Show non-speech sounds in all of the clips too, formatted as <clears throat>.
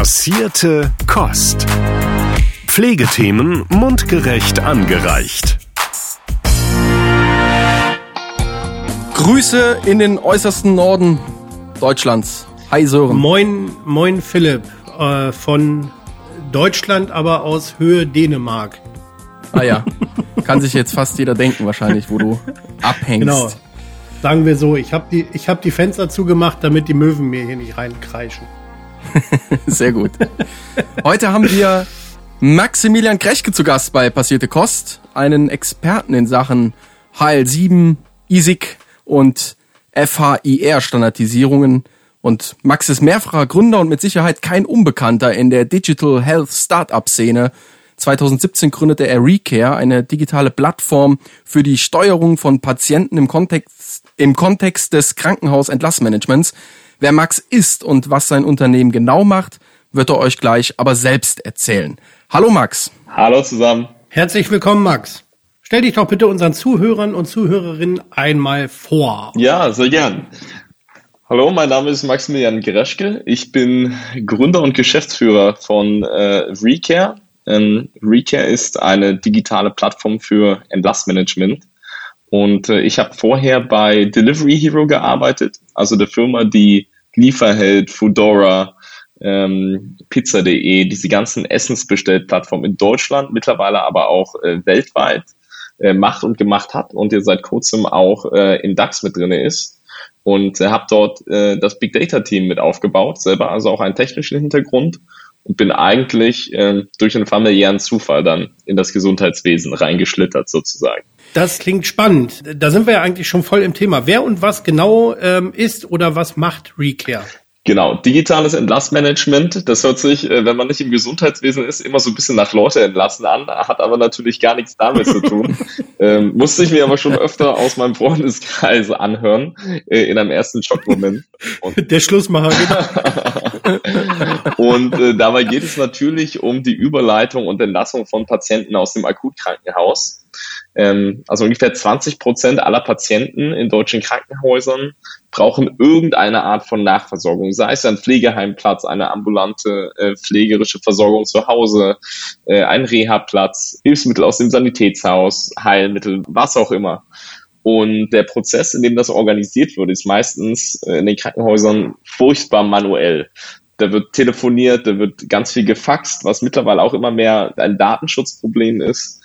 Passierte Kost. Pflegethemen mundgerecht angereicht. Grüße in den äußersten Norden Deutschlands. Hi Sören. Moin, moin Philipp äh, von Deutschland, aber aus Höhe Dänemark. Ah ja, kann sich jetzt fast jeder denken wahrscheinlich, wo du abhängst. Genau. Sagen wir so, ich habe die, ich hab die Fenster zugemacht, damit die Möwen mir hier nicht reinkreischen. <laughs> Sehr gut. Heute haben wir Maximilian Krechke zu Gast bei Passierte Kost, einen Experten in Sachen HL7, ISIC und FHIR-Standardisierungen. Und Max ist mehrfacher Gründer und mit Sicherheit kein Unbekannter in der Digital Health Startup-Szene. 2017 gründete er Recare, eine digitale Plattform für die Steuerung von Patienten im Kontext, im Kontext des Krankenhausentlassmanagements. Wer Max ist und was sein Unternehmen genau macht, wird er euch gleich aber selbst erzählen. Hallo Max. Hallo zusammen. Herzlich willkommen Max. Stell dich doch bitte unseren Zuhörern und Zuhörerinnen einmal vor. Ja, sehr gern. Hallo, mein Name ist Maximilian Gereschke. Ich bin Gründer und Geschäftsführer von äh, Recare. Ähm, Recare ist eine digitale Plattform für Entlassmanagement. Und äh, ich habe vorher bei Delivery Hero gearbeitet, also der Firma, die Lieferheld, Foodora, ähm, Pizza.de, diese ganzen Essensbestellplattformen in Deutschland, mittlerweile aber auch äh, weltweit äh, macht und gemacht hat und jetzt seit kurzem auch äh, im DAX mit drinne ist. Und äh, habe dort äh, das Big Data Team mit aufgebaut, selber also auch einen technischen Hintergrund und bin eigentlich äh, durch einen familiären Zufall dann in das Gesundheitswesen reingeschlittert sozusagen. Das klingt spannend. Da sind wir ja eigentlich schon voll im Thema. Wer und was genau ähm, ist oder was macht Recare? Genau, digitales Entlassmanagement, das hört sich, äh, wenn man nicht im Gesundheitswesen ist, immer so ein bisschen nach Leute entlassen an, hat aber natürlich gar nichts damit zu tun. <laughs> ähm, musste ich mir aber schon öfter aus meinem Freundeskreis anhören, äh, in einem ersten Schockmoment. Und <laughs> Der Schlussmacher, genau. <laughs> und äh, dabei geht es natürlich um die Überleitung und Entlassung von Patienten aus dem Akutkrankenhaus. Ähm, also ungefähr 20 Prozent aller Patienten in deutschen Krankenhäusern brauchen irgendeine Art von Nachversorgung, sei es ein Pflegeheimplatz, eine ambulante äh, pflegerische Versorgung zu Hause, äh, ein Reha-Platz, Hilfsmittel aus dem Sanitätshaus, Heilmittel, was auch immer. Und der Prozess, in dem das organisiert wird, ist meistens äh, in den Krankenhäusern furchtbar manuell da wird telefoniert, da wird ganz viel gefaxt, was mittlerweile auch immer mehr ein Datenschutzproblem ist.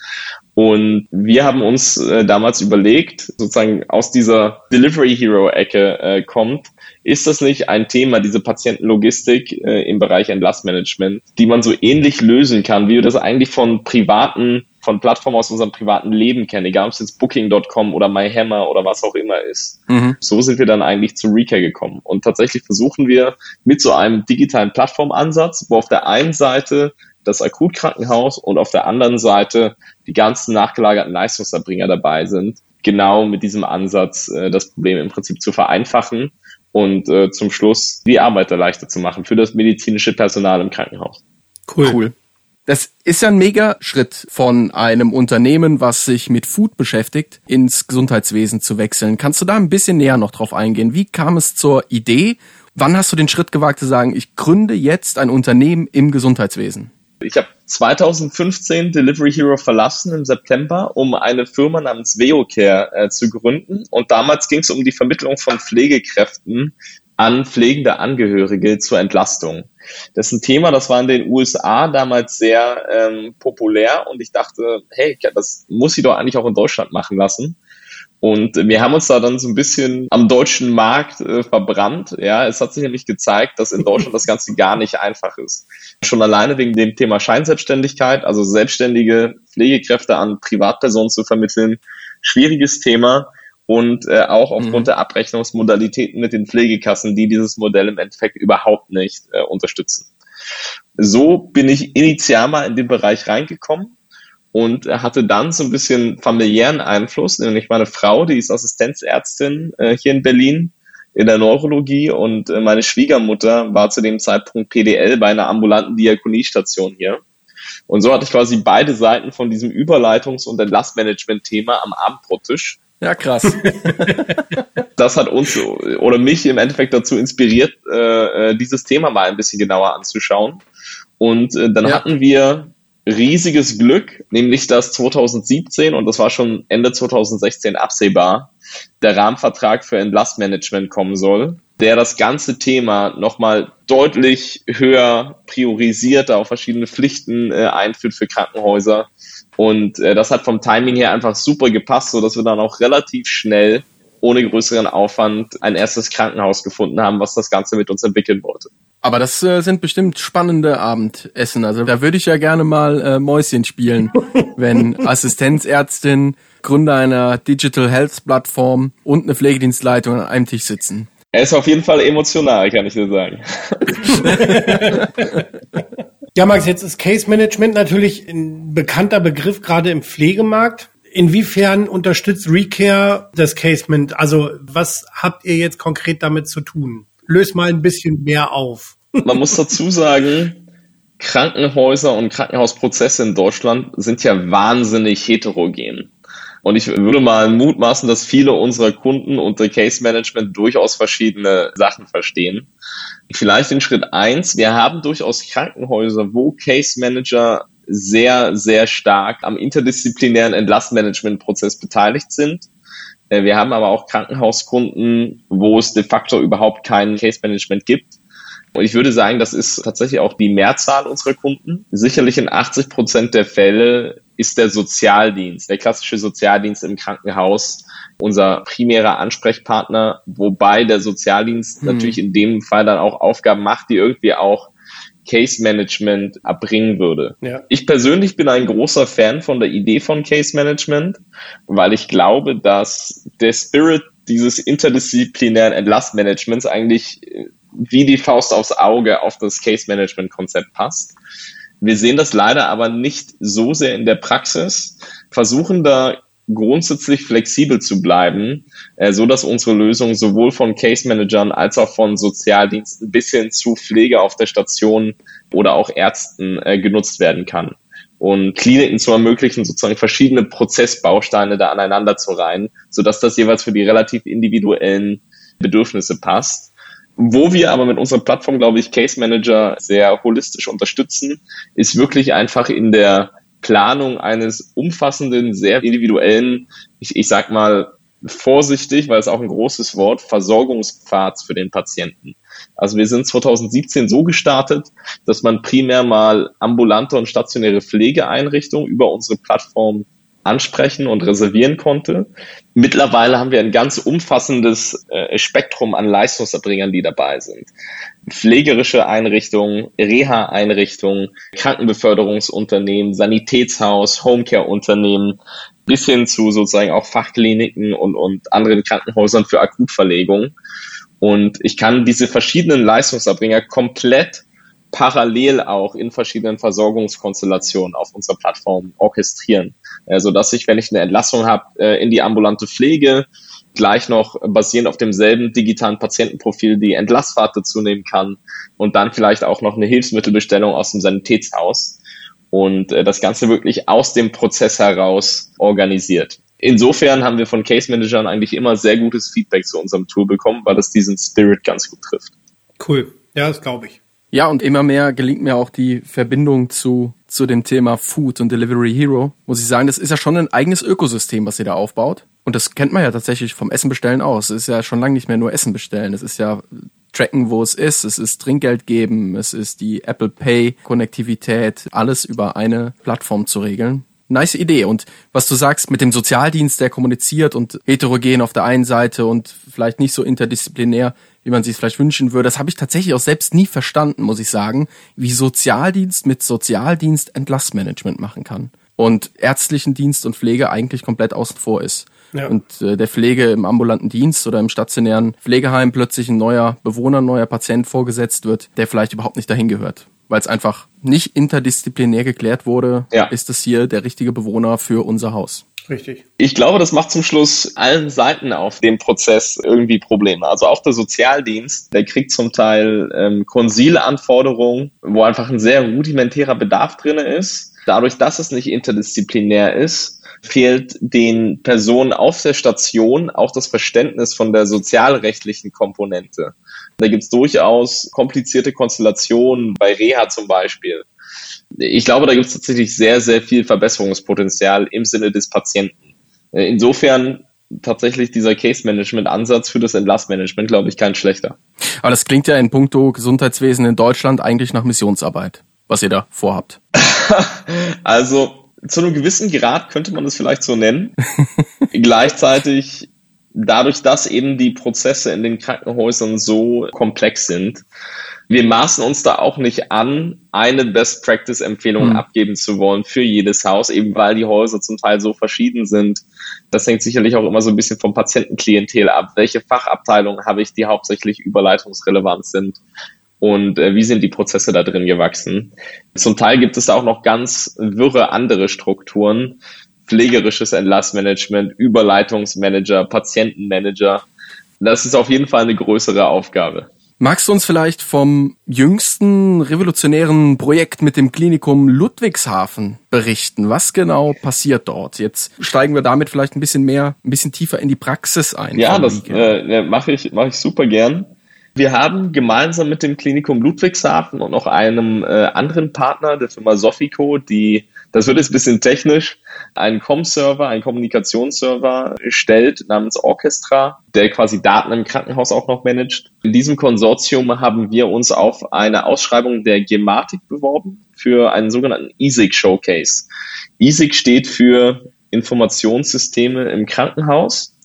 Und wir haben uns äh, damals überlegt, sozusagen aus dieser Delivery Hero Ecke äh, kommt, ist das nicht ein Thema, diese Patientenlogistik äh, im Bereich Entlassmanagement, die man so ähnlich lösen kann, wie wir das eigentlich von privaten von Plattformen aus unserem privaten Leben kennen, egal ob es jetzt Booking.com oder MyHammer oder was auch immer ist. Mhm. So sind wir dann eigentlich zu Recare gekommen. Und tatsächlich versuchen wir mit so einem digitalen Plattformansatz, wo auf der einen Seite das Akutkrankenhaus und auf der anderen Seite die ganzen nachgelagerten Leistungserbringer dabei sind, genau mit diesem Ansatz äh, das Problem im Prinzip zu vereinfachen und äh, zum Schluss die Arbeit leichter zu machen für das medizinische Personal im Krankenhaus. Cool. cool. Das ist ja ein Mega-Schritt von einem Unternehmen, was sich mit Food beschäftigt, ins Gesundheitswesen zu wechseln. Kannst du da ein bisschen näher noch drauf eingehen? Wie kam es zur Idee? Wann hast du den Schritt gewagt zu sagen, ich gründe jetzt ein Unternehmen im Gesundheitswesen? Ich habe 2015 Delivery Hero verlassen im September, um eine Firma namens VeoCare äh, zu gründen. Und damals ging es um die Vermittlung von Pflegekräften an pflegende Angehörige zur Entlastung. Das ist ein Thema, das war in den USA damals sehr ähm, populär und ich dachte, hey, das muss sie doch eigentlich auch in Deutschland machen lassen. Und wir haben uns da dann so ein bisschen am deutschen Markt äh, verbrannt. Ja, es hat sich nämlich gezeigt, dass in Deutschland das Ganze gar nicht einfach ist. Schon alleine wegen dem Thema Scheinselbstständigkeit, also selbstständige Pflegekräfte an Privatpersonen zu vermitteln, schwieriges Thema und äh, auch aufgrund mhm. der Abrechnungsmodalitäten mit den Pflegekassen, die dieses Modell im Endeffekt überhaupt nicht äh, unterstützen. So bin ich initial mal in den Bereich reingekommen und hatte dann so ein bisschen familiären Einfluss, nämlich meine Frau, die ist Assistenzärztin äh, hier in Berlin in der Neurologie und äh, meine Schwiegermutter war zu dem Zeitpunkt PDL bei einer ambulanten Diakoniestation hier. Und so hatte ich quasi beide Seiten von diesem Überleitungs- und Entlastmanagement-Thema am Abendbrottisch Ja, krass. <laughs> das hat uns oder mich im Endeffekt dazu inspiriert, äh, äh, dieses Thema mal ein bisschen genauer anzuschauen. Und äh, dann ja. hatten wir riesiges Glück, nämlich dass 2017, und das war schon Ende 2016 absehbar, der Rahmenvertrag für Entlastmanagement kommen soll, der das ganze Thema nochmal deutlich höher priorisiert, auch verschiedene Pflichten äh, einführt für Krankenhäuser. Und äh, das hat vom Timing her einfach super gepasst, so dass wir dann auch relativ schnell ohne größeren Aufwand ein erstes Krankenhaus gefunden haben, was das Ganze mit uns entwickeln wollte. Aber das äh, sind bestimmt spannende Abendessen. Also da würde ich ja gerne mal äh, Mäuschen spielen, <laughs> wenn Assistenzärztin, Gründer einer Digital Health Plattform und eine Pflegedienstleitung an einem Tisch sitzen. Er ist auf jeden Fall emotional, kann ich dir sagen. <laughs> <laughs> ja, Max, jetzt ist Case Management natürlich ein bekannter Begriff, gerade im Pflegemarkt. Inwiefern unterstützt Recare das Casement? Also was habt ihr jetzt konkret damit zu tun? Löst mal ein bisschen mehr auf. <laughs> Man muss dazu sagen, Krankenhäuser und Krankenhausprozesse in Deutschland sind ja wahnsinnig heterogen. Und ich würde mal mutmaßen, dass viele unserer Kunden unter Case Management durchaus verschiedene Sachen verstehen. Vielleicht in Schritt eins: Wir haben durchaus Krankenhäuser, wo Case Manager sehr, sehr stark am interdisziplinären Entlastmanagementprozess beteiligt sind. Äh, wir haben aber auch Krankenhauskunden, wo es de facto überhaupt kein Case Management gibt. Und ich würde sagen, das ist tatsächlich auch die Mehrzahl unserer Kunden. Sicherlich in 80 Prozent der Fälle ist der Sozialdienst, der klassische Sozialdienst im Krankenhaus unser primärer Ansprechpartner, wobei der Sozialdienst hm. natürlich in dem Fall dann auch Aufgaben macht, die irgendwie auch Case Management erbringen würde. Ja. Ich persönlich bin ein großer Fan von der Idee von Case Management, weil ich glaube, dass der Spirit dieses interdisziplinären Entlastmanagements eigentlich äh, wie die Faust aufs Auge auf das Case Management Konzept passt. Wir sehen das leider aber nicht so sehr in der Praxis, versuchen da grundsätzlich flexibel zu bleiben, äh, so dass unsere Lösung sowohl von Case Managern als auch von Sozialdiensten bis hin zu Pflege auf der Station oder auch Ärzten äh, genutzt werden kann. Und Kliniken zu ermöglichen, sozusagen verschiedene Prozessbausteine da aneinander zu reihen, sodass das jeweils für die relativ individuellen Bedürfnisse passt. Wo wir aber mit unserer Plattform, glaube ich, Case Manager sehr holistisch unterstützen, ist wirklich einfach in der Planung eines umfassenden, sehr individuellen, ich, ich sag mal vorsichtig, weil es auch ein großes Wort, Versorgungspfads für den Patienten. Also wir sind 2017 so gestartet, dass man primär mal ambulante und stationäre Pflegeeinrichtungen über unsere Plattform ansprechen und reservieren konnte. Mittlerweile haben wir ein ganz umfassendes äh, Spektrum an Leistungserbringern, die dabei sind. Pflegerische Einrichtungen, Reha-Einrichtungen, Krankenbeförderungsunternehmen, Sanitätshaus, Homecare-Unternehmen, bis hin zu sozusagen auch Fachkliniken und, und anderen Krankenhäusern für Akutverlegung. Und ich kann diese verschiedenen Leistungserbringer komplett parallel auch in verschiedenen Versorgungskonstellationen auf unserer Plattform orchestrieren, äh, so dass ich, wenn ich eine Entlassung habe, äh, in die ambulante Pflege gleich noch basierend auf demselben digitalen Patientenprofil die Entlassfahrt dazu nehmen kann und dann vielleicht auch noch eine Hilfsmittelbestellung aus dem Sanitätshaus und äh, das Ganze wirklich aus dem Prozess heraus organisiert. Insofern haben wir von Case Managern eigentlich immer sehr gutes Feedback zu unserem Tool bekommen, weil es diesen Spirit ganz gut trifft. Cool. Ja, das glaube ich. Ja, und immer mehr gelingt mir auch die Verbindung zu, zu dem Thema Food und Delivery Hero. Muss ich sagen, das ist ja schon ein eigenes Ökosystem, was ihr da aufbaut. Und das kennt man ja tatsächlich vom Essen bestellen aus. Es ist ja schon lange nicht mehr nur Essen bestellen. Es ist ja tracken, wo es ist. Es ist Trinkgeld geben. Es ist die Apple Pay Konnektivität. Alles über eine Plattform zu regeln. Nice Idee. Und was du sagst mit dem Sozialdienst, der kommuniziert und heterogen auf der einen Seite und vielleicht nicht so interdisziplinär, wie man sich vielleicht wünschen würde. Das habe ich tatsächlich auch selbst nie verstanden, muss ich sagen, wie Sozialdienst mit Sozialdienst Entlassmanagement machen kann und ärztlichen Dienst und Pflege eigentlich komplett außen vor ist. Ja. Und äh, der Pflege im ambulanten Dienst oder im stationären Pflegeheim plötzlich ein neuer Bewohner, ein neuer Patient vorgesetzt wird, der vielleicht überhaupt nicht dahin gehört. Weil es einfach nicht interdisziplinär geklärt wurde, ja. ist es hier der richtige Bewohner für unser Haus. Richtig. Ich glaube, das macht zum Schluss allen Seiten auf dem Prozess irgendwie Probleme. Also auch der Sozialdienst, der kriegt zum Teil ähm, Konsilanforderungen, wo einfach ein sehr rudimentärer Bedarf drin ist. Dadurch, dass es nicht interdisziplinär ist, fehlt den Personen auf der Station auch das Verständnis von der sozialrechtlichen Komponente. Da gibt's durchaus komplizierte Konstellationen, bei Reha zum Beispiel. Ich glaube, da gibt's tatsächlich sehr, sehr viel Verbesserungspotenzial im Sinne des Patienten. Insofern tatsächlich dieser Case-Management-Ansatz für das Entlassmanagement, glaube ich, kein schlechter. Aber das klingt ja in puncto Gesundheitswesen in Deutschland eigentlich nach Missionsarbeit, was ihr da vorhabt. <laughs> also zu einem gewissen Grad könnte man es vielleicht so nennen. <laughs> Gleichzeitig dadurch, dass eben die Prozesse in den Krankenhäusern so komplex sind, wir maßen uns da auch nicht an, eine Best Practice Empfehlung mhm. abgeben zu wollen für jedes Haus, eben weil die Häuser zum Teil so verschieden sind. Das hängt sicherlich auch immer so ein bisschen vom Patientenklientel ab. Welche Fachabteilungen habe ich, die hauptsächlich überleitungsrelevant sind? Und äh, wie sind die Prozesse da drin gewachsen? Zum Teil gibt es da auch noch ganz wirre andere Strukturen. Pflegerisches Entlassmanagement, Überleitungsmanager, Patientenmanager. Das ist auf jeden Fall eine größere Aufgabe. Magst du uns vielleicht vom jüngsten revolutionären Projekt mit dem Klinikum Ludwigshafen berichten? Was genau passiert dort? Jetzt steigen wir damit vielleicht ein bisschen mehr, ein bisschen tiefer in die Praxis ein. Ja, das äh, mache ich, mache ich super gern. Wir haben gemeinsam mit dem Klinikum Ludwigshafen und noch einem äh, anderen Partner, der Firma Sofico, die das wird jetzt ein bisschen technisch, einen Com-Server, einen Kommunikationsserver stellt namens Orchestra, der quasi Daten im Krankenhaus auch noch managt. In diesem Konsortium haben wir uns auf eine Ausschreibung der Gematik beworben für einen sogenannten ESIC Showcase. ESIC steht für Informationssysteme im Krankenhaus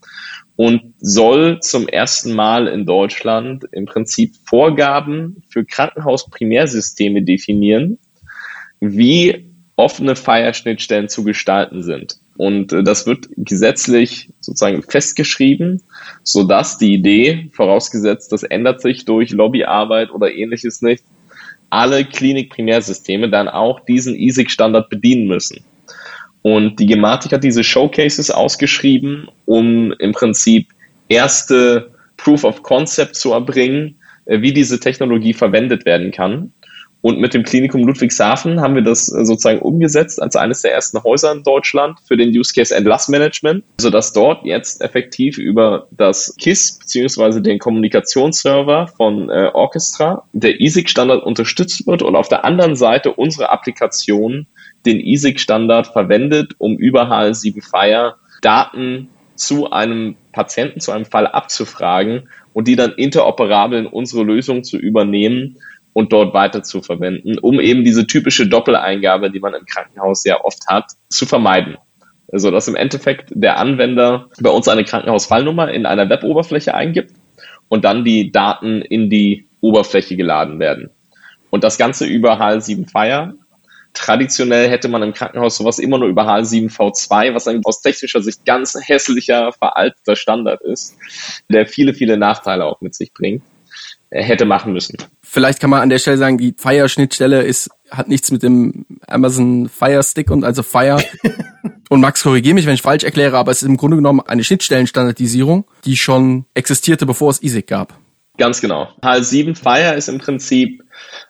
und soll zum ersten Mal in Deutschland im Prinzip Vorgaben für Krankenhausprimärsysteme definieren, wie offene Fire-Schnittstellen zu gestalten sind. Und äh, das wird gesetzlich sozusagen festgeschrieben, so dass die Idee, vorausgesetzt, das ändert sich durch Lobbyarbeit oder ähnliches nicht, alle Klinik-Primärsysteme dann auch diesen ISIC-Standard bedienen müssen. Und die Gematik hat diese Showcases ausgeschrieben, um im Prinzip erste Proof of Concept zu erbringen, äh, wie diese Technologie verwendet werden kann. Und mit dem Klinikum Ludwigshafen haben wir das äh, sozusagen umgesetzt als eines der ersten Häuser in Deutschland für den Use Case Entlassmanagement, sodass dort jetzt effektiv über das KISS beziehungsweise den Kommunikationsserver von äh, Orchestra der ISIC-Standard unterstützt wird und auf der anderen Seite unsere Applikation den ISIC-Standard verwendet, um über HL7 Fire Daten zu einem Patienten, zu einem Fall abzufragen und die dann interoperabel in unsere Lösung zu übernehmen und dort weiter zu verwenden, um eben diese typische Doppeleingabe, die man im Krankenhaus sehr oft hat, zu vermeiden. Also dass im Endeffekt der Anwender bei uns eine Krankenhausfallnummer in einer Web-Oberfläche eingibt und dann die Daten in die Oberfläche geladen werden. Und das Ganze über HL7 Fire. Traditionell hätte man im Krankenhaus sowas immer nur über HL7 V2, was ein aus technischer Sicht ganz hässlicher, veralteter Standard ist, der viele, viele Nachteile auch mit sich bringt hätte machen müssen. Vielleicht kann man an der Stelle sagen, die Fire-Schnittstelle ist, hat nichts mit dem Amazon Fire Stick und also Fire. <laughs> und Max, korrigiere mich, wenn ich falsch erkläre, aber es ist im Grunde genommen eine Schnittstellenstandardisierung, die schon existierte, bevor es ISIC gab. Ganz genau. HL7 Fire ist im Prinzip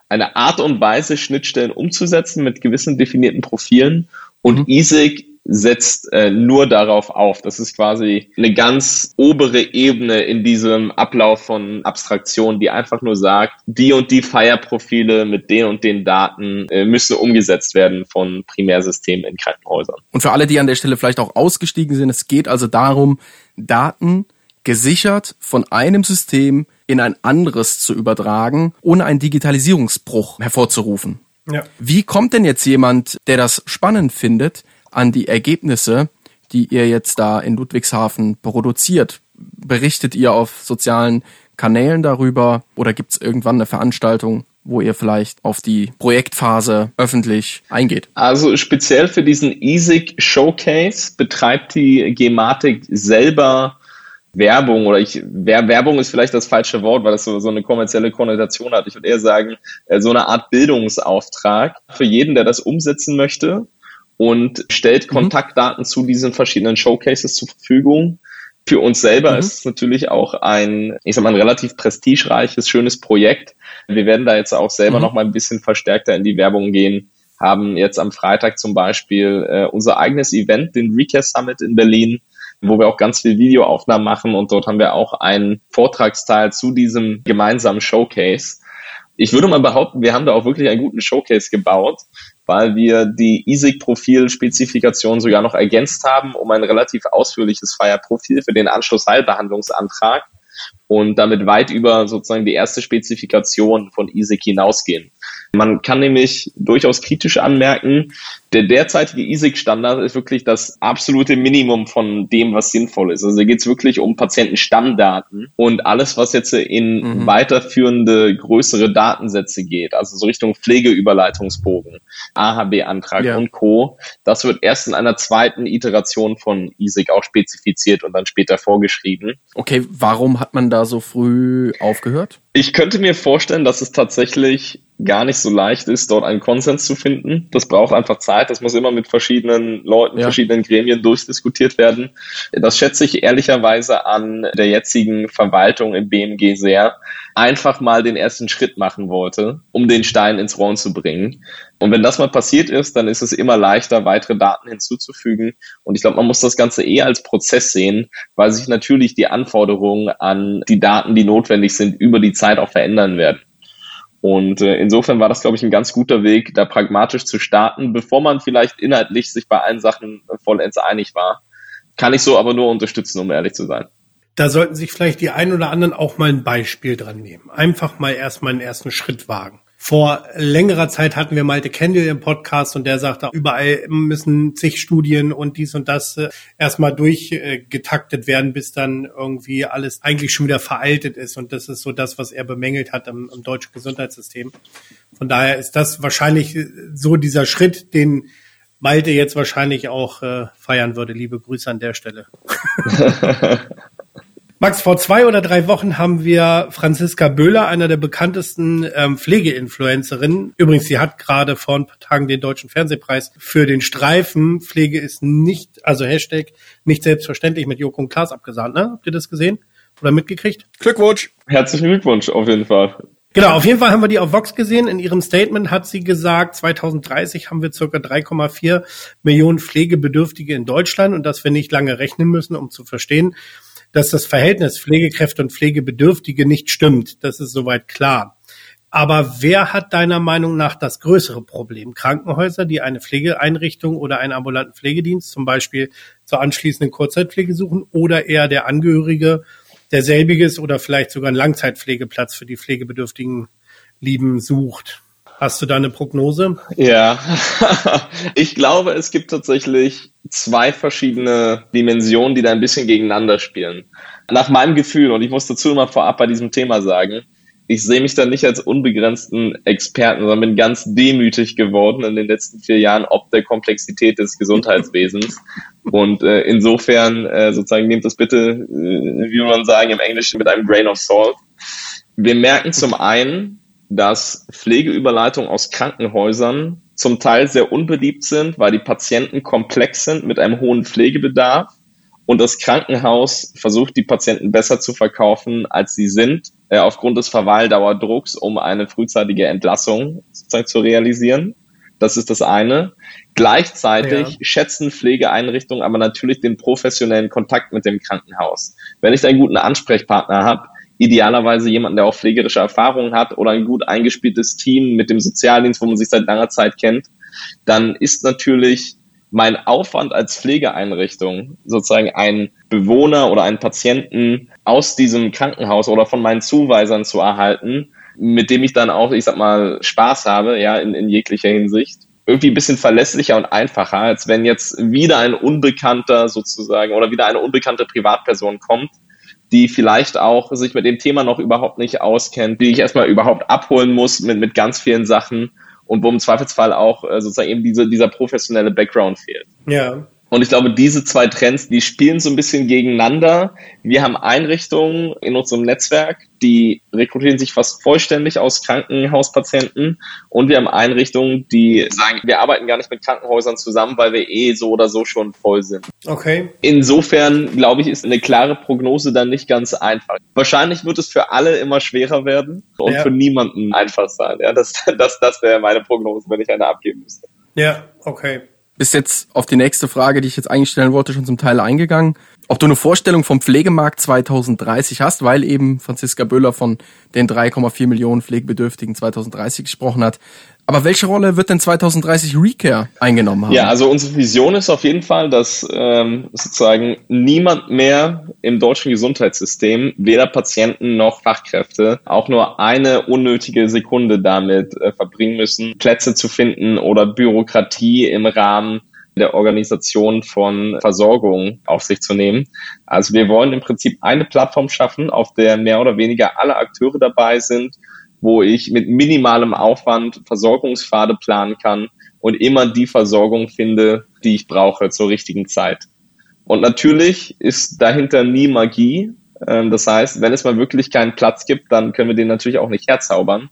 eine Art und Weise, Schnittstellen umzusetzen mit gewissen definierten Profilen. Und mhm. ISIC setzt äh, nur darauf auf. Das ist quasi eine ganz obere Ebene in diesem Ablauf von Abstraktion, die einfach nur sagt, die und die Fire-Profile mit den und den Daten äh, müssen umgesetzt werden von Primärsystemen in Krankenhäusern. Und für alle, die an der Stelle vielleicht auch ausgestiegen sind, es geht also darum, Daten gesichert von einem System in ein anderes zu übertragen, ohne einen Digitalisierungsbruch hervorzurufen. Ja. Wie kommt denn jetzt jemand, der das spannend findet, an die Ergebnisse, die ihr jetzt da in Ludwigshafen produziert? Berichtet ihr auf sozialen Kanälen darüber oder gibt es irgendwann eine Veranstaltung, wo ihr vielleicht auf die Projektphase öffentlich eingeht? Also speziell für diesen ESIC Showcase betreibt die Gematik selber Werbung oder ich Werbung ist vielleicht das falsche Wort, weil das so, so eine kommerzielle Konnotation hat. Ich würde eher sagen, äh, so eine Art Bildungsauftrag für jeden, der das umsetzen möchte und stellt mhm. Kontaktdaten zu diesen verschiedenen Showcases zur Verfügung. Für uns selber mhm. ist es natürlich auch ein, ich sag mal, ein relativ prestigereiches, schönes Projekt. Wir werden da jetzt auch selber mhm. noch mal ein bisschen verstärkter in die Werbung gehen, haben jetzt am Freitag zum Beispiel äh, unser eigenes Event, den Recare Summit in Berlin, wo wir auch ganz viel Videoaufnahmen machen und dort haben wir auch einen Vortragsteil zu diesem gemeinsamen Showcase. Ich würde mal behaupten, wir haben da auch wirklich einen guten Showcase gebaut, weil wir die ISIG-Profil-Spezifikation sogar noch ergänzt haben um ein relativ ausführliches Fire-Profil für den Anschlussheilbehandlungsantrag und damit weit über sozusagen die erste Spezifikation von ISIG hinausgehen. Man kann nämlich durchaus kritisch anmerken, der derzeitige ISIG-Standard ist wirklich das absolute Minimum von dem, was sinnvoll ist. Also da geht es wirklich um Patientenstammdaten und alles, was jetzt in mhm. weiterführende größere Datensätze geht, also so Richtung Pflegeüberleitungsbogen, AHB-Antrag ja. und Co., das wird erst in einer zweiten Iteration von ISIG auch spezifiziert und dann später vorgeschrieben. Okay, warum hat man da so früh aufgehört? Ich könnte mir vorstellen, dass es tatsächlich gar nicht so leicht ist, dort einen Konsens zu finden. Das braucht einfach Zeit. Das muss immer mit verschiedenen Leuten, ja. verschiedenen Gremien durchdiskutiert werden. Das schätze ich ehrlicherweise an der jetzigen Verwaltung im BMG sehr. Einfach mal den ersten Schritt machen wollte, um den Stein ins Rollen zu bringen. Und wenn das mal passiert ist, dann ist es immer leichter, weitere Daten hinzuzufügen. Und ich glaube, man muss das Ganze eher als Prozess sehen, weil sich natürlich die Anforderungen an die Daten, die notwendig sind, über die Zeit auch verändern werden. Und äh, insofern war das, glaube ich, ein ganz guter Weg, da pragmatisch zu starten, bevor man vielleicht inhaltlich sich bei allen Sachen vollends einig war. Kann ich so aber nur unterstützen, um ehrlich zu sein. Da sollten sich vielleicht die ein oder anderen auch mal ein Beispiel dran nehmen. Einfach mal erstmal einen ersten Schritt wagen. Vor längerer Zeit hatten wir Malte Kendall im Podcast und der sagte, überall müssen zig Studien und dies und das äh, erstmal durchgetaktet werden, bis dann irgendwie alles eigentlich schon wieder veraltet ist. Und das ist so das, was er bemängelt hat im, im deutschen Gesundheitssystem. Von daher ist das wahrscheinlich so dieser Schritt, den Malte jetzt wahrscheinlich auch äh, feiern würde. Liebe Grüße an der Stelle. <laughs> Max, vor zwei oder drei Wochen haben wir Franziska Böhler, einer der bekanntesten ähm, Pflegeinfluencerinnen. Übrigens, sie hat gerade vor ein paar Tagen den Deutschen Fernsehpreis für den Streifen Pflege ist nicht, also Hashtag nicht selbstverständlich mit Joko und Klaas abgesahnt, ne? Habt ihr das gesehen oder mitgekriegt? Glückwunsch. Herzlichen Glückwunsch auf jeden Fall. Genau, auf jeden Fall haben wir die auf Vox gesehen. In ihrem Statement hat sie gesagt, 2030 haben wir circa 3,4 Millionen Pflegebedürftige in Deutschland und dass wir nicht lange rechnen müssen, um zu verstehen, dass das Verhältnis Pflegekräfte und Pflegebedürftige nicht stimmt. Das ist soweit klar. Aber wer hat deiner Meinung nach das größere Problem? Krankenhäuser, die eine Pflegeeinrichtung oder einen ambulanten Pflegedienst zum Beispiel zur anschließenden Kurzzeitpflege suchen oder eher der Angehörige, der selbiges oder vielleicht sogar einen Langzeitpflegeplatz für die pflegebedürftigen Lieben sucht? Hast du da eine Prognose? Ja, <laughs> ich glaube, es gibt tatsächlich zwei verschiedene Dimensionen, die da ein bisschen gegeneinander spielen. Nach meinem Gefühl, und ich muss dazu mal vorab bei diesem Thema sagen, ich sehe mich da nicht als unbegrenzten Experten, sondern bin ganz demütig geworden in den letzten vier Jahren ob der Komplexität des Gesundheitswesens. Und äh, insofern äh, sozusagen nehmt das bitte, äh, wie man sagen im Englischen, mit einem Grain of Salt. Wir merken zum einen, dass Pflegeüberleitungen aus Krankenhäusern zum Teil sehr unbeliebt sind, weil die Patienten komplex sind mit einem hohen Pflegebedarf und das Krankenhaus versucht, die Patienten besser zu verkaufen, als sie sind, äh, aufgrund des Verweildauerdrucks, um eine frühzeitige Entlassung sozusagen zu realisieren. Das ist das eine. Gleichzeitig ja. schätzen Pflegeeinrichtungen aber natürlich den professionellen Kontakt mit dem Krankenhaus. Wenn ich einen guten Ansprechpartner habe, idealerweise jemanden, der auch pflegerische Erfahrungen hat oder ein gut eingespieltes Team mit dem Sozialdienst, wo man sich seit langer Zeit kennt, dann ist natürlich mein Aufwand als Pflegeeinrichtung, sozusagen einen Bewohner oder einen Patienten aus diesem Krankenhaus oder von meinen Zuweisern zu erhalten, mit dem ich dann auch, ich sag mal, Spaß habe, ja, in, in jeglicher Hinsicht, irgendwie ein bisschen verlässlicher und einfacher, als wenn jetzt wieder ein Unbekannter sozusagen oder wieder eine unbekannte Privatperson kommt, die vielleicht auch sich mit dem Thema noch überhaupt nicht auskennt, die ich erstmal überhaupt abholen muss mit, mit ganz vielen Sachen und wo im Zweifelsfall auch äh, sozusagen eben diese, dieser professionelle Background fehlt. Ja. Und ich glaube, diese zwei Trends, die spielen so ein bisschen gegeneinander. Wir haben Einrichtungen in unserem Netzwerk, die rekrutieren sich fast vollständig aus Krankenhauspatienten. Und wir haben Einrichtungen, die sagen, wir arbeiten gar nicht mit Krankenhäusern zusammen, weil wir eh so oder so schon voll sind. Okay. Insofern, glaube ich, ist eine klare Prognose dann nicht ganz einfach. Wahrscheinlich wird es für alle immer schwerer werden und ja. für niemanden einfach sein. Ja, das, <laughs> das, das wäre meine Prognose, wenn ich eine abgeben müsste. Ja, okay. Bis jetzt auf die nächste Frage, die ich jetzt eigentlich stellen wollte, schon zum Teil eingegangen. Ob du eine Vorstellung vom Pflegemarkt 2030 hast, weil eben Franziska Böhler von den 3,4 Millionen Pflegebedürftigen 2030 gesprochen hat. Aber welche Rolle wird denn 2030 Recare eingenommen haben? Ja, also unsere Vision ist auf jeden Fall, dass ähm, sozusagen niemand mehr im deutschen Gesundheitssystem, weder Patienten noch Fachkräfte, auch nur eine unnötige Sekunde damit äh, verbringen müssen, Plätze zu finden oder Bürokratie im Rahmen der Organisation von Versorgung auf sich zu nehmen. Also wir wollen im Prinzip eine Plattform schaffen, auf der mehr oder weniger alle Akteure dabei sind wo ich mit minimalem Aufwand Versorgungspfade planen kann und immer die Versorgung finde, die ich brauche zur richtigen Zeit. Und natürlich ist dahinter nie Magie. Ähm, das heißt, wenn es mal wirklich keinen Platz gibt, dann können wir den natürlich auch nicht herzaubern.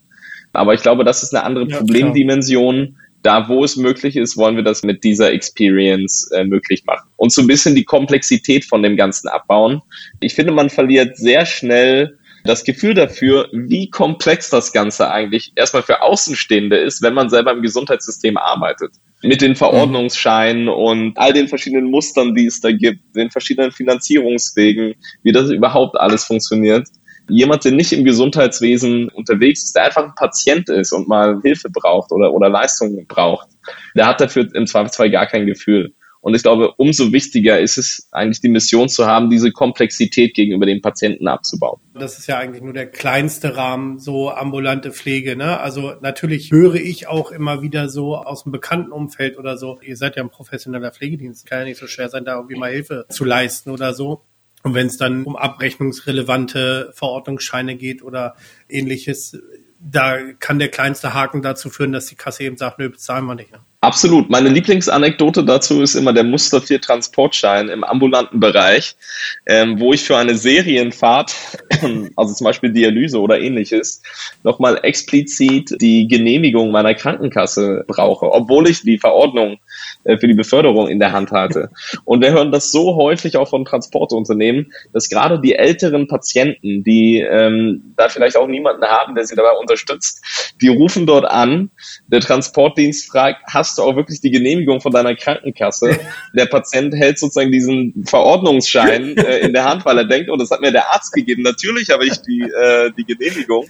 Aber ich glaube, das ist eine andere ja, Problemdimension. Da, wo es möglich ist, wollen wir das mit dieser Experience äh, möglich machen. Und so ein bisschen die Komplexität von dem Ganzen abbauen. Ich finde, man verliert sehr schnell das Gefühl dafür, wie komplex das Ganze eigentlich erstmal für Außenstehende ist, wenn man selber im Gesundheitssystem arbeitet. Mit den Verordnungsscheinen und all den verschiedenen Mustern, die es da gibt, den verschiedenen Finanzierungswegen, wie das überhaupt alles funktioniert. Jemand, der nicht im Gesundheitswesen unterwegs ist, der einfach ein Patient ist und mal Hilfe braucht oder, oder Leistungen braucht, der hat dafür im Zweifelsfall gar kein Gefühl. Und ich glaube, umso wichtiger ist es eigentlich die Mission zu haben, diese Komplexität gegenüber den Patienten abzubauen. Das ist ja eigentlich nur der kleinste Rahmen, so ambulante Pflege. Ne? Also natürlich höre ich auch immer wieder so aus dem bekannten Umfeld oder so, ihr seid ja ein professioneller Pflegedienst, kann ja nicht so schwer sein, da irgendwie mal Hilfe zu leisten oder so. Und wenn es dann um abrechnungsrelevante Verordnungsscheine geht oder ähnliches, da kann der kleinste Haken dazu führen, dass die Kasse eben sagt, nö, bezahlen wir nicht. Ne? Absolut. Meine Lieblingsanekdote dazu ist immer der Muster 4 Transportschein im ambulanten Bereich, ähm, wo ich für eine Serienfahrt, <clears throat> also zum Beispiel Dialyse oder ähnliches, nochmal explizit die Genehmigung meiner Krankenkasse brauche, obwohl ich die Verordnung für die Beförderung in der Hand hatte. Und wir hören das so häufig auch von Transportunternehmen, dass gerade die älteren Patienten, die ähm, da vielleicht auch niemanden haben, der sie dabei unterstützt, die rufen dort an, der Transportdienst fragt, hast du auch wirklich die Genehmigung von deiner Krankenkasse? Der Patient hält sozusagen diesen Verordnungsschein <laughs> äh, in der Hand, weil er denkt, oh, das hat mir der Arzt gegeben. Natürlich habe ich die, äh, die Genehmigung.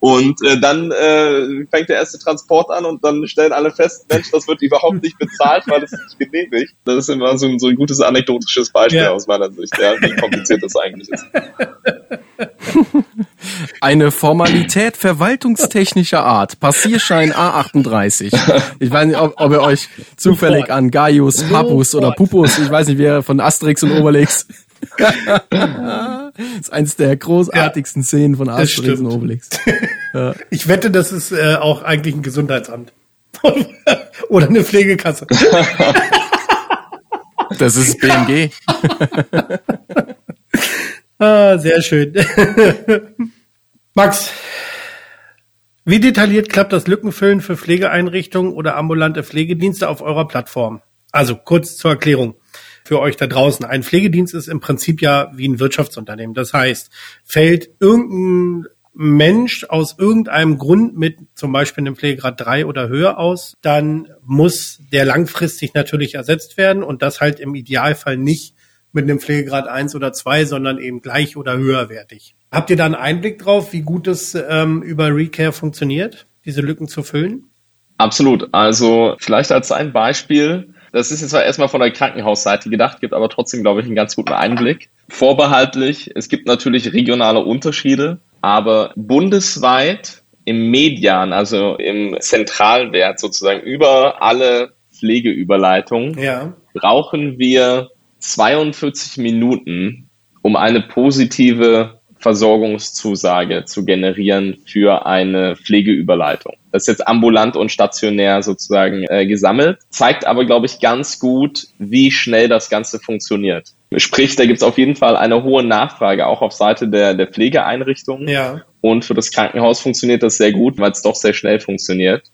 Und äh, dann äh, fängt der erste Transport an und dann stellen alle fest, Mensch, das wird überhaupt nicht bezahlt bezahlt, weil es nicht genehmigt. Das ist immer so ein, so ein gutes anekdotisches Beispiel ja. aus meiner Sicht, ja, wie kompliziert das eigentlich ist. <laughs> Eine Formalität verwaltungstechnischer Art. Passierschein A38. Ich weiß nicht, ob, ob ihr euch zufällig an Gaius, Papus oder Pupus, ich weiß nicht, wer von Asterix und Obelix. <laughs> das ist eins der großartigsten ja, Szenen von Asterix und Obelix. <laughs> Ja. Ich wette, das ist äh, auch eigentlich ein Gesundheitsamt. <laughs> Oder eine Pflegekasse. Das ist BMG. <laughs> ah, sehr schön. <laughs> Max, wie detailliert klappt das Lückenfüllen für Pflegeeinrichtungen oder ambulante Pflegedienste auf eurer Plattform? Also kurz zur Erklärung für euch da draußen. Ein Pflegedienst ist im Prinzip ja wie ein Wirtschaftsunternehmen. Das heißt, fällt irgendein Mensch aus irgendeinem Grund mit zum Beispiel einem Pflegegrad 3 oder höher aus, dann muss der langfristig natürlich ersetzt werden und das halt im Idealfall nicht mit einem Pflegegrad 1 oder 2, sondern eben gleich oder höherwertig. Habt ihr da einen Einblick drauf, wie gut es ähm, über Recare funktioniert, diese Lücken zu füllen? Absolut. Also vielleicht als ein Beispiel, das ist jetzt zwar erstmal von der Krankenhausseite gedacht, gibt aber trotzdem, glaube ich, einen ganz guten Einblick. Vorbehaltlich, es gibt natürlich regionale Unterschiede. Aber bundesweit im Median, also im Zentralwert sozusagen über alle Pflegeüberleitungen, ja. brauchen wir 42 Minuten, um eine positive Versorgungszusage zu generieren für eine Pflegeüberleitung. Das ist jetzt ambulant und stationär sozusagen äh, gesammelt, zeigt aber, glaube ich, ganz gut, wie schnell das Ganze funktioniert. Sprich, da gibt es auf jeden Fall eine hohe Nachfrage, auch auf Seite der, der Pflegeeinrichtungen. Ja. Und für das Krankenhaus funktioniert das sehr gut, weil es doch sehr schnell funktioniert.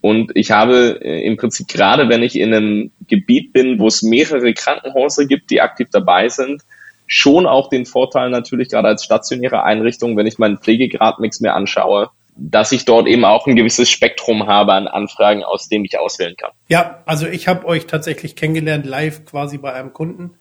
Und ich habe äh, im Prinzip gerade, wenn ich in einem Gebiet bin, wo es mehrere Krankenhäuser gibt, die aktiv dabei sind, schon auch den Vorteil natürlich gerade als stationäre Einrichtung, wenn ich meinen Pflegegradmix mir anschaue, dass ich dort eben auch ein gewisses Spektrum habe an Anfragen, aus dem ich auswählen kann. Ja, also ich habe euch tatsächlich kennengelernt live quasi bei einem Kunden,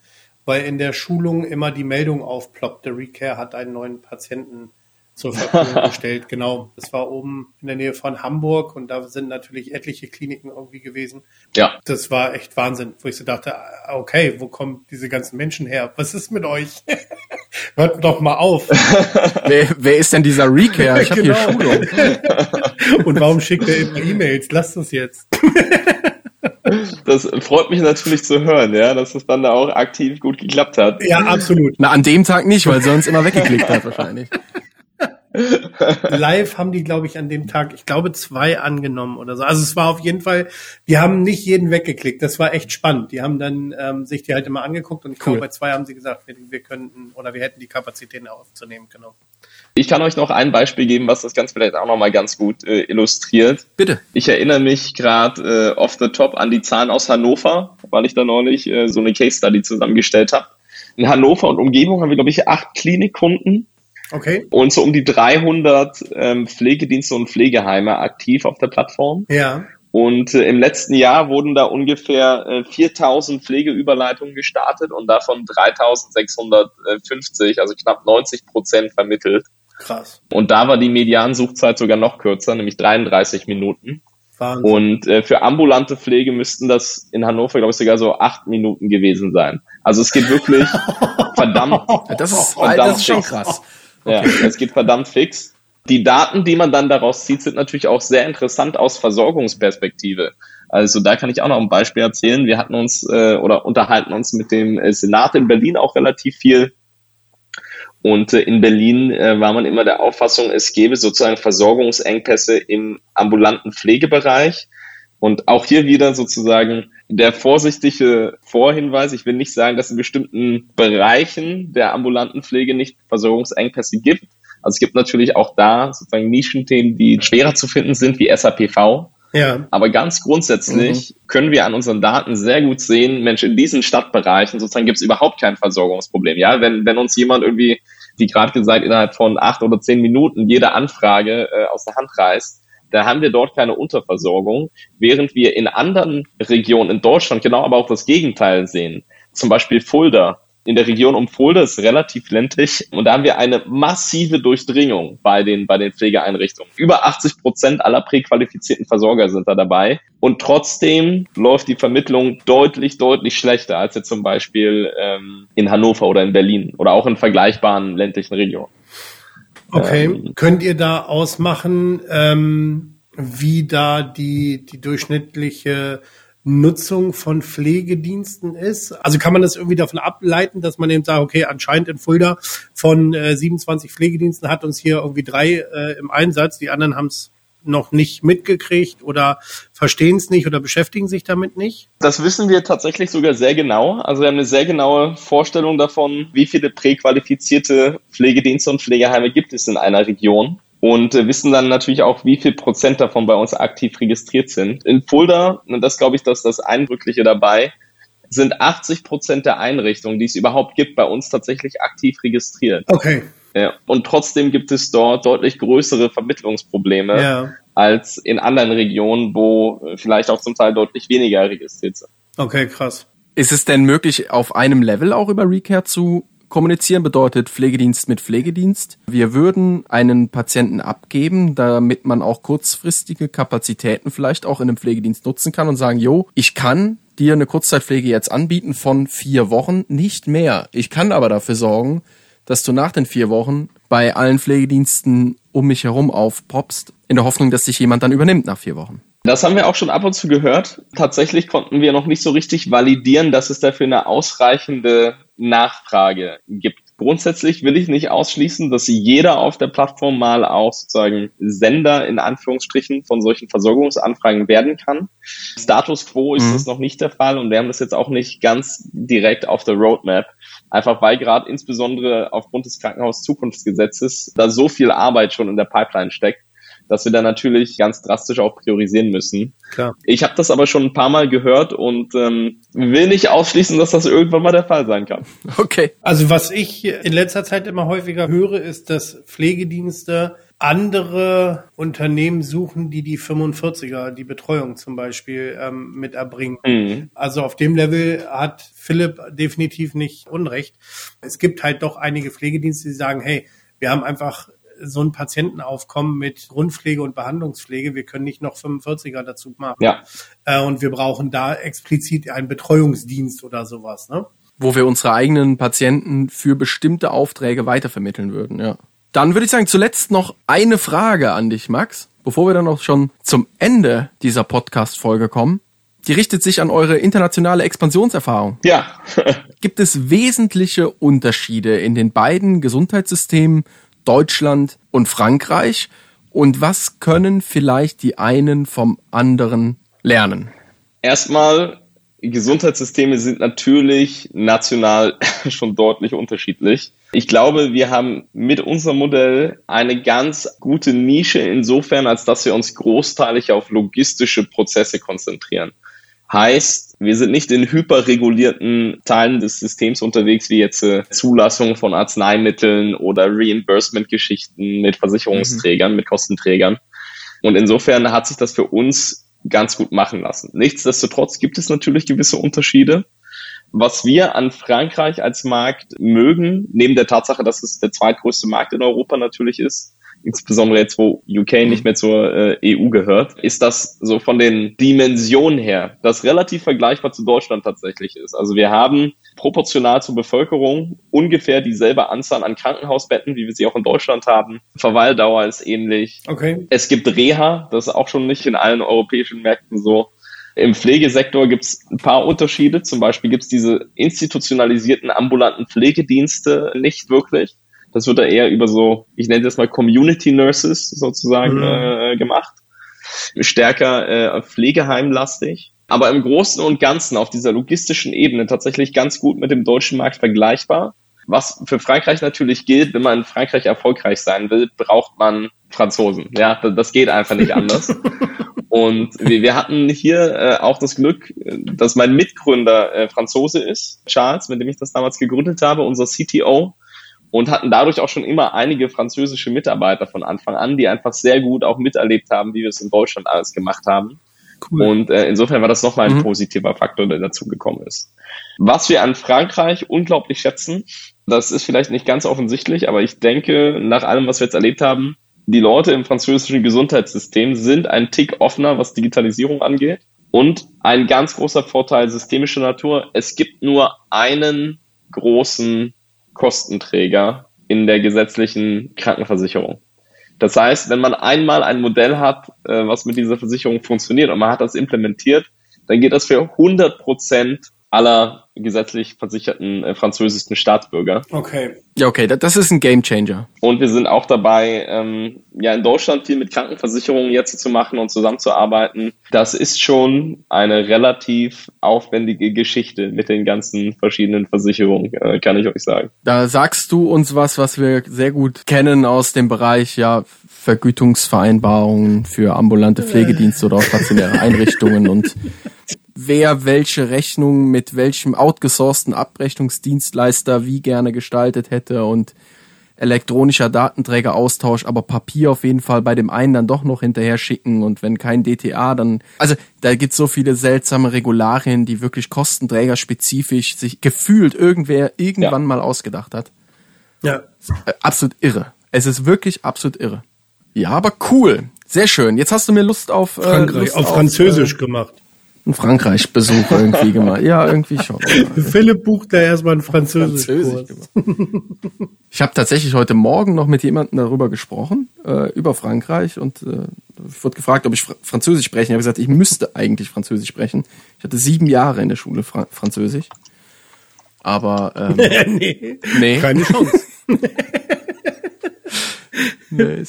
weil in der Schulung immer die Meldung aufploppte, Recare hat einen neuen Patienten zur Verfügung <laughs> gestellt. Genau, das war oben in der Nähe von Hamburg und da sind natürlich etliche Kliniken irgendwie gewesen. Ja. Das war echt Wahnsinn, wo ich so dachte, okay, wo kommen diese ganzen Menschen her? Was ist mit euch? <laughs> Hört doch mal auf. <laughs> wer, wer ist denn dieser Recare? Ich habe Genau. hier Schulung. und warum schickt er immer E-Mails? Lasst es jetzt. Das freut mich natürlich zu hören, ja, dass es dann da auch aktiv gut geklappt hat. Ja, absolut. Na, an dem Tag nicht, weil uns immer weggeklickt hat wahrscheinlich. <laughs> Live haben die, glaube ich, an dem Tag, ich glaube, zwei angenommen oder so. Also es war auf jeden Fall, die haben nicht jeden weggeklickt. Das war echt spannend. Die haben dann ähm, sich die halt immer angeguckt und ich Cool. glaube, bei zwei haben sie gesagt, wir, wir könnten oder wir hätten die Kapazitäten aufzunehmen, genau. Ich kann euch noch ein Beispiel geben, was das Ganze vielleicht auch nochmal ganz gut äh, illustriert. Bitte. Ich erinnere mich gerade äh, off the top an die Zahlen aus Hannover, weil ich da neulich äh, so eine Case Study zusammengestellt habe. In Hannover und Umgebung haben wir, glaube ich, acht Klinikkunden Okay. und so um die 300 ähm, Pflegedienste und Pflegeheime aktiv auf der Plattform. Ja. Und äh, im letzten Jahr wurden da ungefähr äh, 4000 Pflegeüberleitungen gestartet und davon 3650, also knapp 90 Prozent vermittelt. Krass. Und da war die Mediansuchzeit sogar noch kürzer, nämlich 33 Minuten. Wahnsinn. Und äh, für ambulante Pflege müssten das in Hannover, glaube ich, sogar so acht Minuten gewesen sein. Also es geht wirklich <laughs> verdammt, Das ist, verdammt das ist schon krass. Ja, es geht verdammt fix. Die Daten, die man dann daraus zieht, sind natürlich auch sehr interessant aus Versorgungsperspektive. Also da kann ich auch noch ein Beispiel erzählen. Wir hatten uns äh, oder unterhalten uns mit dem äh, Senat in Berlin auch relativ viel. Und äh, in Berlin äh, war man immer der Auffassung, es gäbe sozusagen Versorgungsengpässe im ambulanten Pflegebereich. Und auch hier wieder sozusagen der vorsichtige Vorhinweis. Ich will nicht sagen, dass in bestimmten Bereichen der ambulanten Pflege nicht Versorgungsengpässe gibt. Also es gibt natürlich auch da sozusagen Nischenthemen, die schwerer zu finden sind, wie SAPV. Ja. Aber ganz grundsätzlich können wir an unseren Daten sehr gut sehen, Mensch, in diesen Stadtbereichen sozusagen gibt es überhaupt kein Versorgungsproblem. Ja, wenn, wenn uns jemand irgendwie, wie gerade gesagt, innerhalb von acht oder zehn Minuten jede Anfrage äh, aus der Hand reißt, da haben wir dort keine Unterversorgung, während wir in anderen Regionen in Deutschland genau aber auch das Gegenteil sehen. Zum Beispiel Fulda. In der Region um Fulda ist relativ ländlich und da haben wir eine massive Durchdringung bei den, bei den Pflegeeinrichtungen. Über 80 Prozent aller präqualifizierten Versorger sind da dabei und trotzdem läuft die Vermittlung deutlich, deutlich schlechter als jetzt zum Beispiel ähm, in Hannover oder in Berlin oder auch in vergleichbaren ländlichen Regionen. Okay. Ähm, Könnt ihr da ausmachen, ähm, wie da die, die durchschnittliche Nutzung von Pflegediensten ist? Also kann man das irgendwie davon ableiten, dass man eben sagt, okay, anscheinend in Fulda von äh, 27 Pflegediensten hat uns hier irgendwie drei äh, im Einsatz, die anderen haben es noch nicht mitgekriegt oder verstehen es nicht oder beschäftigen sich damit nicht? Das wissen wir tatsächlich sogar sehr genau. Also wir haben eine sehr genaue Vorstellung davon, wie viele präqualifizierte Pflegedienste und Pflegeheime gibt es in einer Region. Und wissen dann natürlich auch, wie viel Prozent davon bei uns aktiv registriert sind. In Fulda, und das glaube ich, das ist das Eindrückliche dabei, sind 80 Prozent der Einrichtungen, die es überhaupt gibt, bei uns tatsächlich aktiv registriert. Okay. Ja. Und trotzdem gibt es dort deutlich größere Vermittlungsprobleme Ja. als in anderen Regionen, wo äh, vielleicht auch zum Teil deutlich weniger registriert sind. Okay, krass. Ist es denn möglich, auf einem Level auch über Recare zu kommunizieren? Bedeutet Pflegedienst mit Pflegedienst. Wir würden einen Patienten abgeben, damit man auch kurzfristige Kapazitäten vielleicht auch in einem Pflegedienst nutzen kann und sagen, jo, ich kann dir eine Kurzzeitpflege jetzt anbieten von vier Wochen, nicht mehr. Ich kann aber dafür sorgen, dass du nach den vier Wochen bei allen Pflegediensten um mich herum aufpoppst, in der Hoffnung, dass sich jemand dann übernimmt nach vier Wochen. Das haben wir auch schon ab und zu gehört. Tatsächlich konnten wir noch nicht so richtig validieren, dass es dafür eine ausreichende Nachfrage gibt. Grundsätzlich will ich nicht ausschließen, dass jeder auf der Plattform mal auch sozusagen Sender in Anführungsstrichen von solchen Versorgungsanfragen werden kann. Status quo ist Mhm. das noch nicht der Fall und wir haben das jetzt auch nicht ganz direkt auf der Roadmap. Einfach weil gerade insbesondere aufgrund des Krankenhauszukunftsgesetzes da so viel Arbeit schon in der Pipeline steckt, dass wir da natürlich ganz drastisch auch priorisieren müssen. Klar. Ich habe das aber schon ein paar Mal gehört und ähm, will nicht ausschließen, dass das irgendwann mal der Fall sein kann. <laughs> Okay. Also was ich in letzter Zeit immer häufiger höre, ist, dass Pflegedienste andere Unternehmen suchen, die die 45er, die Betreuung zum Beispiel ähm, mit erbringen. Mhm. Also auf dem Level hat Philipp definitiv nicht Unrecht. Es gibt halt doch einige Pflegedienste, die sagen, hey, wir haben einfach so ein Patientenaufkommen mit Grundpflege und Behandlungspflege. Wir können nicht noch 45er dazu machen. Ja. Äh, und wir brauchen da explizit einen Betreuungsdienst oder sowas. Ne? Wo wir unsere eigenen Patienten für bestimmte Aufträge weitervermitteln würden, ja. Dann würde ich sagen, zuletzt noch eine Frage an dich, Max, bevor wir dann auch schon zum Ende dieser Podcast-Folge kommen. Die richtet sich an eure internationale Expansionserfahrung. Ja. <laughs> Gibt es wesentliche Unterschiede in den beiden Gesundheitssystemen Deutschland und Frankreich? Und was können vielleicht die einen vom anderen lernen? Erstmal, Gesundheitssysteme sind natürlich national <laughs> schon deutlich unterschiedlich. Ich glaube, wir haben mit unserem Modell eine ganz gute Nische insofern, als dass wir uns großteilig auf logistische Prozesse konzentrieren. Heißt, wir sind nicht in hyperregulierten Teilen des Systems unterwegs, wie jetzt äh, Zulassung von Arzneimitteln oder Reimbursement-Geschichten mit Versicherungsträgern, mhm. mit Kostenträgern. Und insofern hat sich das für uns ganz gut machen lassen. Nichtsdestotrotz gibt es natürlich gewisse Unterschiede. Was wir an Frankreich als Markt mögen, neben der Tatsache, dass es der zweitgrößte Markt in Europa natürlich ist, insbesondere jetzt, wo UK nicht mehr zur äh, EU gehört, ist das so von den Dimensionen her, das relativ vergleichbar zu Deutschland tatsächlich ist. Also wir haben proportional zur Bevölkerung ungefähr dieselbe Anzahl an Krankenhausbetten, wie wir sie auch in Deutschland haben. Verweildauer ist ähnlich. Okay. Es gibt Reha, das ist auch schon nicht in allen europäischen Märkten so. Im Pflegesektor gibt es ein paar Unterschiede. Zum Beispiel gibt es diese institutionalisierten ambulanten Pflegedienste nicht wirklich. Das wird da eher über so, ich nenne das mal Community Nurses sozusagen mhm. äh, gemacht. Stärker äh, pflegeheimlastig. Aber im Großen und Ganzen auf dieser logistischen Ebene tatsächlich ganz gut mit dem deutschen Markt vergleichbar. Was für Frankreich natürlich gilt, wenn man in Frankreich erfolgreich sein will, braucht man Franzosen. Ja, das geht einfach nicht anders. <laughs> Und wir, wir hatten hier äh, auch das Glück, dass mein Mitgründer äh, Franzose ist, Charles, mit dem ich das damals gegründet habe, unser CTO und hatten dadurch auch schon immer einige französische Mitarbeiter von Anfang an, die einfach sehr gut auch miterlebt haben, wie wir es in Deutschland alles gemacht haben. Cool. Und äh, insofern war das nochmal ein mhm. positiver Faktor, der dazu gekommen ist. Was wir an Frankreich unglaublich schätzen, das ist vielleicht nicht ganz offensichtlich, aber ich denke, nach allem, was wir jetzt erlebt haben, die Leute im französischen Gesundheitssystem sind ein Tick offener, was Digitalisierung angeht. Und ein ganz großer Vorteil systemischer Natur, es gibt nur einen großen Kostenträger in der gesetzlichen Krankenversicherung. Das heißt, wenn man einmal ein Modell hat, äh, was mit dieser Versicherung funktioniert und man hat das implementiert, dann geht das für 100 Prozent aller gesetzlich versicherten äh, französischen Staatsbürger. Okay. Ja, okay, das ist ein Gamechanger. Und wir sind auch dabei, ähm, ja in Deutschland viel mit Krankenversicherungen jetzt zu machen und zusammenzuarbeiten. Das ist schon eine relativ aufwendige Geschichte mit den ganzen verschiedenen Versicherungen, äh, kann ich euch sagen. Da sagst du uns was, was wir sehr gut kennen aus dem Bereich ja Vergütungsvereinbarungen für ambulante Pflegedienste oder auch stationäre Einrichtungen und <laughs> wer welche Rechnung mit welchem outgesourcten Abrechnungsdienstleister wie gerne gestaltet hätte und elektronischer Datenträgeraustausch, aber Papier auf jeden Fall bei dem einen dann doch noch hinterher schicken und wenn kein DTA, dann, also da gibt's so viele seltsame Regularien, die wirklich kostenträgerspezifisch sich gefühlt irgendwer irgendwann ja. mal ausgedacht hat. Ja. Äh, absolut irre. Es ist wirklich absolut irre. Ja, aber cool. Sehr schön. Jetzt hast du mir Lust auf, äh, Frankreich, Lust auf Französisch auf, äh, gemacht einen Frankreich-Besuch irgendwie gemacht. Ja, irgendwie schon. <laughs> Philipp bucht da erstmal einen Französisch. Französisch <laughs> ich habe tatsächlich heute Morgen noch mit jemandem darüber gesprochen, äh, über Frankreich und äh, ich wurde gefragt, ob ich Fr Französisch spreche. Ich habe gesagt, ich müsste eigentlich Französisch sprechen. Ich hatte sieben Jahre in der Schule Fra Französisch. Aber ähm, <laughs> nee, nee, keine Chance. nee,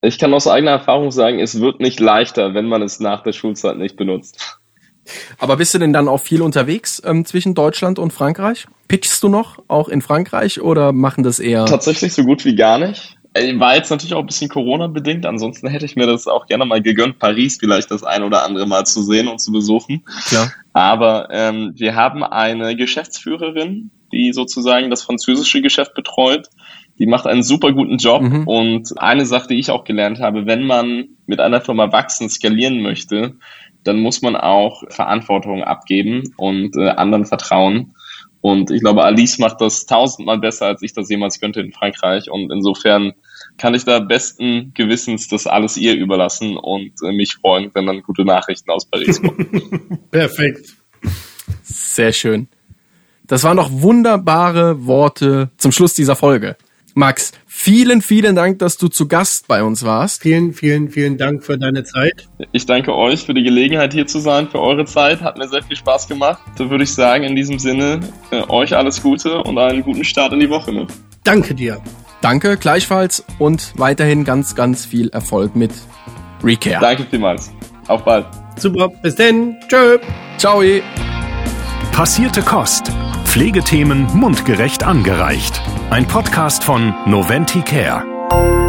ich kann aus eigener Erfahrung sagen, es wird nicht leichter, wenn man es nach der Schulzeit nicht benutzt. Aber bist du denn dann auch viel unterwegs ähm, zwischen Deutschland und Frankreich? Pitchst du noch auch in Frankreich oder machen das eher? Tatsächlich so gut wie gar nicht. War jetzt natürlich auch ein bisschen Corona-bedingt, ansonsten hätte ich mir das auch gerne mal gegönnt, Paris vielleicht das ein oder andere Mal zu sehen und zu besuchen. Klar. Aber ähm, wir haben eine Geschäftsführerin, die sozusagen das französische Geschäft betreut, Die macht einen super guten Job. Mhm. Und eine Sache, die ich auch gelernt habe, wenn man mit einer Firma wachsen, skalieren möchte, dann muss man auch Verantwortung abgeben und äh, anderen vertrauen. Und ich glaube, Alice macht das tausendmal besser, als ich das jemals könnte in Frankreich. Und insofern kann ich da besten Gewissens das alles ihr überlassen und äh, mich freuen, wenn dann gute Nachrichten aus Paris kommen. <laughs> Perfekt. Sehr schön. Das waren doch wunderbare Worte zum Schluss dieser Folge. Max, vielen, vielen Dank, dass du zu Gast bei uns warst. Vielen, vielen, vielen Dank für deine Zeit. Ich danke euch für die Gelegenheit hier zu sein, für eure Zeit. Hat mir sehr viel Spaß gemacht. So würde ich sagen, in diesem Sinne, äh, euch alles Gute und einen guten Start in die Woche. Ne? Danke dir. Danke, gleichfalls und weiterhin ganz, ganz viel Erfolg mit Recare. Danke vielmals. Auf bald. Super, bis denn. Tschö. Ciao. Passierte Kost. Pflegethemen mundgerecht angereicht. Ein Podcast von Noventi Care.